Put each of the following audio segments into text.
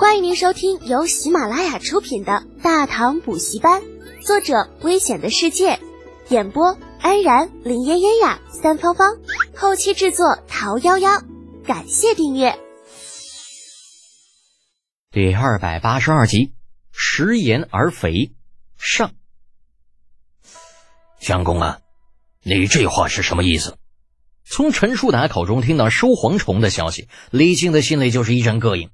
欢迎您收听由喜马拉雅出品的《大唐补习班》，作者：危险的世界，演播：安然、林嫣嫣呀、三芳芳，后期制作：桃夭夭。感谢订阅。第二百八十二集，食言而肥上。相公啊，你这话是什么意思？从陈叔达口中听到收蝗虫的消息，李靖的心里就是一阵膈应。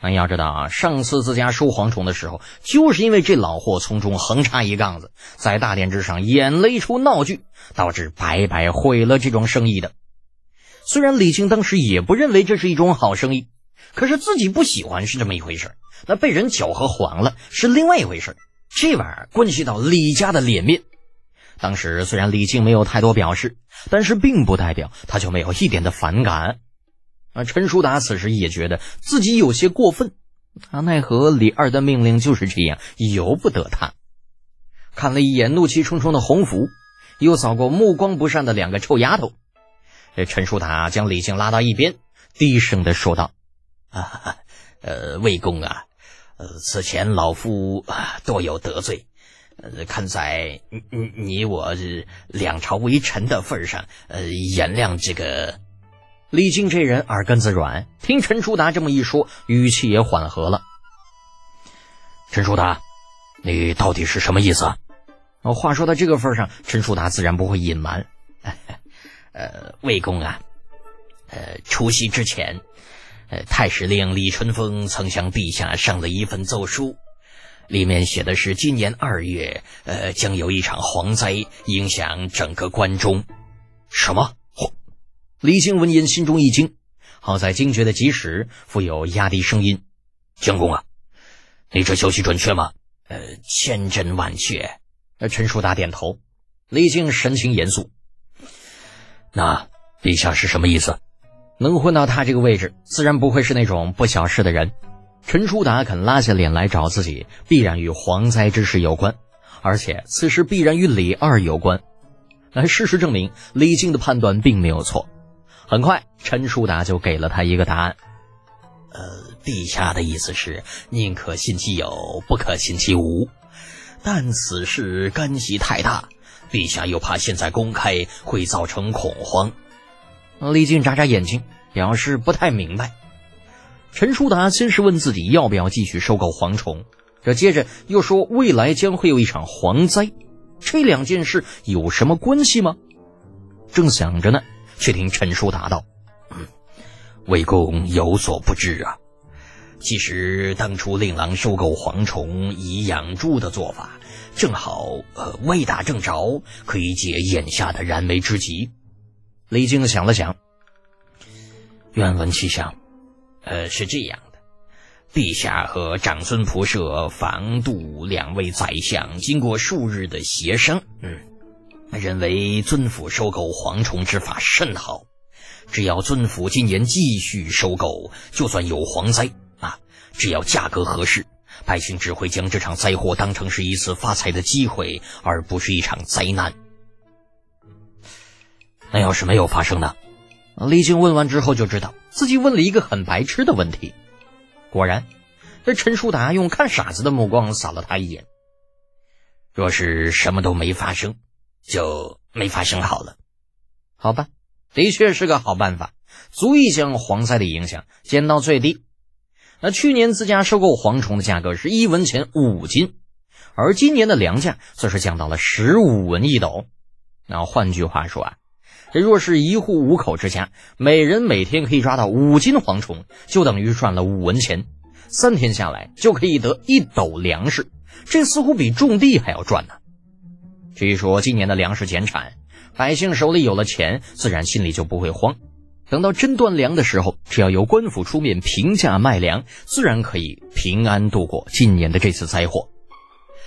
那要知道啊，上次自家收蝗虫的时候，就是因为这老货从中横插一杠子，在大殿之上演了一出闹剧，导致白白毁了这桩生意的。虽然李靖当时也不认为这是一桩好生意，可是自己不喜欢是这么一回事那被人搅和黄了是另外一回事这玩意儿关系到李家的脸面。当时虽然李靖没有太多表示，但是并不代表他就没有一点的反感。啊，陈叔达此时也觉得自己有些过分，啊，奈何李二的命令就是这样，由不得他。看了一眼怒气冲冲的洪福，又扫过目光不善的两个臭丫头，这陈叔达将李靖拉到一边，低声的说道：“啊，呃，魏公啊，呃，此前老夫啊多有得罪，呃，看在你你我两朝为臣的份上，呃，原谅这个。”李靖这人耳根子软，听陈叔达这么一说，语气也缓和了。陈叔达，你到底是什么意思？哦，话说到这个份上，陈叔达自然不会隐瞒。呃，魏公啊，呃，除夕之前，呃，太史令李春风曾向陛下上了一份奏书，里面写的是今年二月，呃，将有一场蝗灾影响整个关中。什么？李靖闻言，心中一惊，好在惊觉的及时，复有压低声音：“相公啊，你这消息准确吗？”“呃，千真万确。”陈叔达点头。李靖神情严肃：“那陛下是什么意思？能混到他这个位置，自然不会是那种不小事的人。陈叔达肯拉下脸来找自己，必然与蝗灾之事有关，而且此事必然与李二有关。而事实证明，李靖的判断并没有错。”很快，陈叔达就给了他一个答案。呃，陛下的意思是宁可信其有，不可信其无。但此事干系太大，陛下又怕现在公开会造成恐慌。李靖眨眨眼睛，表示不太明白。陈叔达先是问自己要不要继续收购蝗虫，这接着又说未来将会有一场蝗灾，这两件事有什么关系吗？正想着呢。却听陈叔答道：“魏公有所不知啊，其实当初令郎收购蝗虫以养猪的做法，正好呃歪打正着，可以解眼下的燃眉之急。”李靖想了想，愿闻其详。呃，是这样的，陛下和长孙仆射、房度两位宰相经过数日的协商，嗯。认为尊府收购蝗虫之法甚好，只要尊府今年继续收购，就算有蝗灾啊，只要价格合适，百姓只会将这场灾祸当成是一次发财的机会，而不是一场灾难。那要是没有发生呢？李靖问完之后就知道自己问了一个很白痴的问题。果然，这陈叔达用看傻子的目光扫了他一眼。若是什么都没发生。就没发生好了，好吧，的确是个好办法，足以将蝗灾的影响减到最低。那去年自家收购蝗虫的价格是一文钱五斤，而今年的粮价则是降到了十五文一斗。那换句话说啊，这若是一户五口之家，每人每天可以抓到五斤蝗虫，就等于赚了五文钱，三天下来就可以得一斗粮食，这似乎比种地还要赚呢。据说今年的粮食减产，百姓手里有了钱，自然心里就不会慌。等到真断粮的时候，只要由官府出面平价卖粮，自然可以平安度过今年的这次灾祸。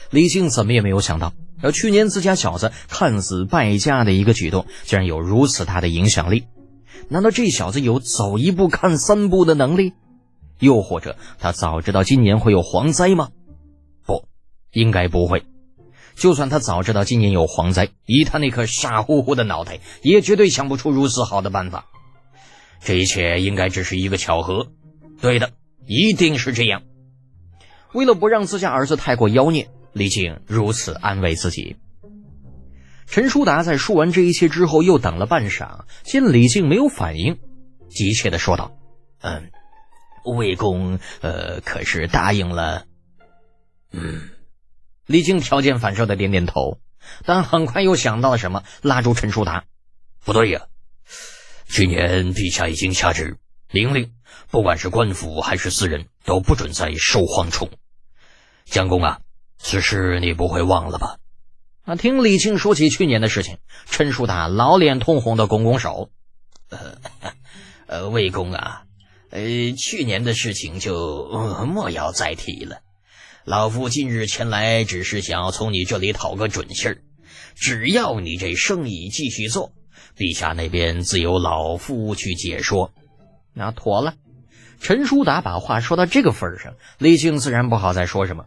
李靖怎么也没有想到，而去年自家小子看似败家的一个举动，竟然有如此大的影响力。难道这小子有走一步看三步的能力？又或者他早知道今年会有蝗灾吗？不，应该不会。就算他早知道今年有蝗灾，以他那颗傻乎乎的脑袋，也绝对想不出如此好的办法。这一切应该只是一个巧合。对的，一定是这样。为了不让自家儿子太过妖孽，李靖如此安慰自己。陈叔达在说完这一切之后，又等了半晌，见李靖没有反应，急切的说道：“嗯，魏公，呃，可是答应了？”嗯，李靖条件反射的点点头，但很快又想到了什么，拉住陈叔达：“不对呀，去年陛下已经下旨，明令不管是官府还是私人，都不准再收蝗虫。相公啊，此事你不会忘了吧？”啊！听李靖说起去年的事情，陈叔达老脸通红的拱拱手：“呃，呃，魏公啊，呃，去年的事情就莫要再提了。老夫今日前来，只是想要从你这里讨个准信儿。只要你这生意继续做，陛下那边自有老夫去解说。那妥了。”陈叔达把话说到这个份上，李靖自然不好再说什么。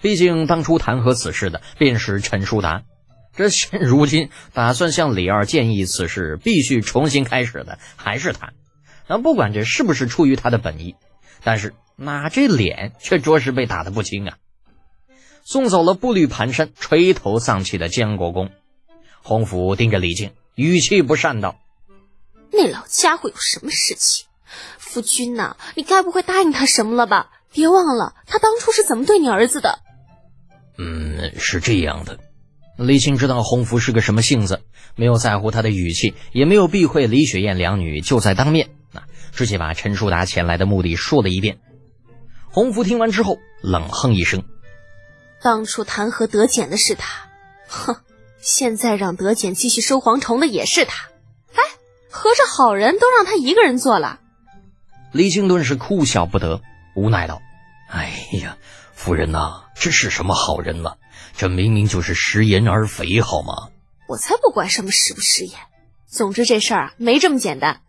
毕竟当初弹劾此事的便是陈叔达，这现如今打算向李二建议此事必须重新开始的还是他。那不管这是不是出于他的本意，但是那这脸却着实被打得不轻啊！送走了步履蹒跚、垂头丧气的江国公，洪福盯着李靖，语气不善道：“那老家伙有什么事情？夫君呐，你该不会答应他什么了吧？别忘了他当初是怎么对你儿子的。”嗯，是这样的。李青知道洪福是个什么性子，没有在乎他的语气，也没有避讳李雪燕两女就在当面，那直接把陈叔达前来的目的说了一遍。洪福听完之后冷哼一声：“当初弹劾德简的是他，哼，现在让德简继续收蝗虫的也是他。哎，合着好人都让他一个人做了。”李靖顿时哭笑不得，无奈道：“哎呀。”夫人呐，这是什么好人呢？这明明就是食言而肥，好吗？我才不管什么食不食言。总之这事儿啊，没这么简单。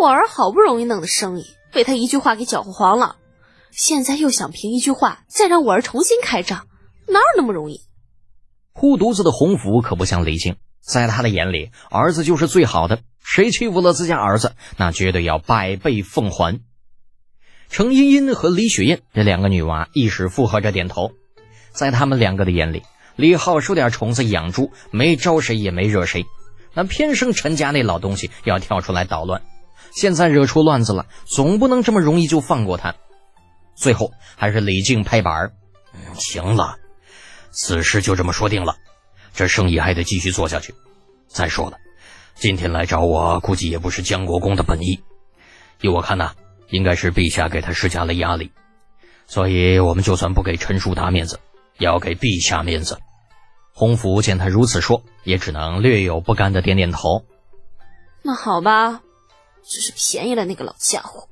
我儿好不容易弄的生意，被他一句话给搅和黄了。现在又想凭一句话再让我儿重新开张，哪有那么容易？护犊子的洪福可不像李静，在他的眼里，儿子就是最好的。谁欺负了自家儿子，那绝对要百倍奉还。程茵茵和李雪燕这两个女娃一时附和着点头，在他们两个的眼里，李浩收点虫子养猪，没招谁也没惹谁，那偏生陈家那老东西要跳出来捣乱，现在惹出乱子了，总不能这么容易就放过他。最后还是李靖拍板儿：“行了，此事就这么说定了，这生意还得继续做下去。再说了，今天来找我，估计也不是江国公的本意，依我看呐。”应该是陛下给他施加了压力，所以我们就算不给陈叔达面子，也要给陛下面子。洪福见他如此说，也只能略有不甘的点点头。那好吧，只是便宜了那个老家伙。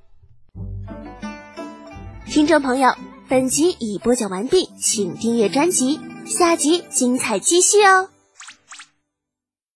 听众朋友，本集已播讲完毕，请订阅专辑，下集精彩继续哦。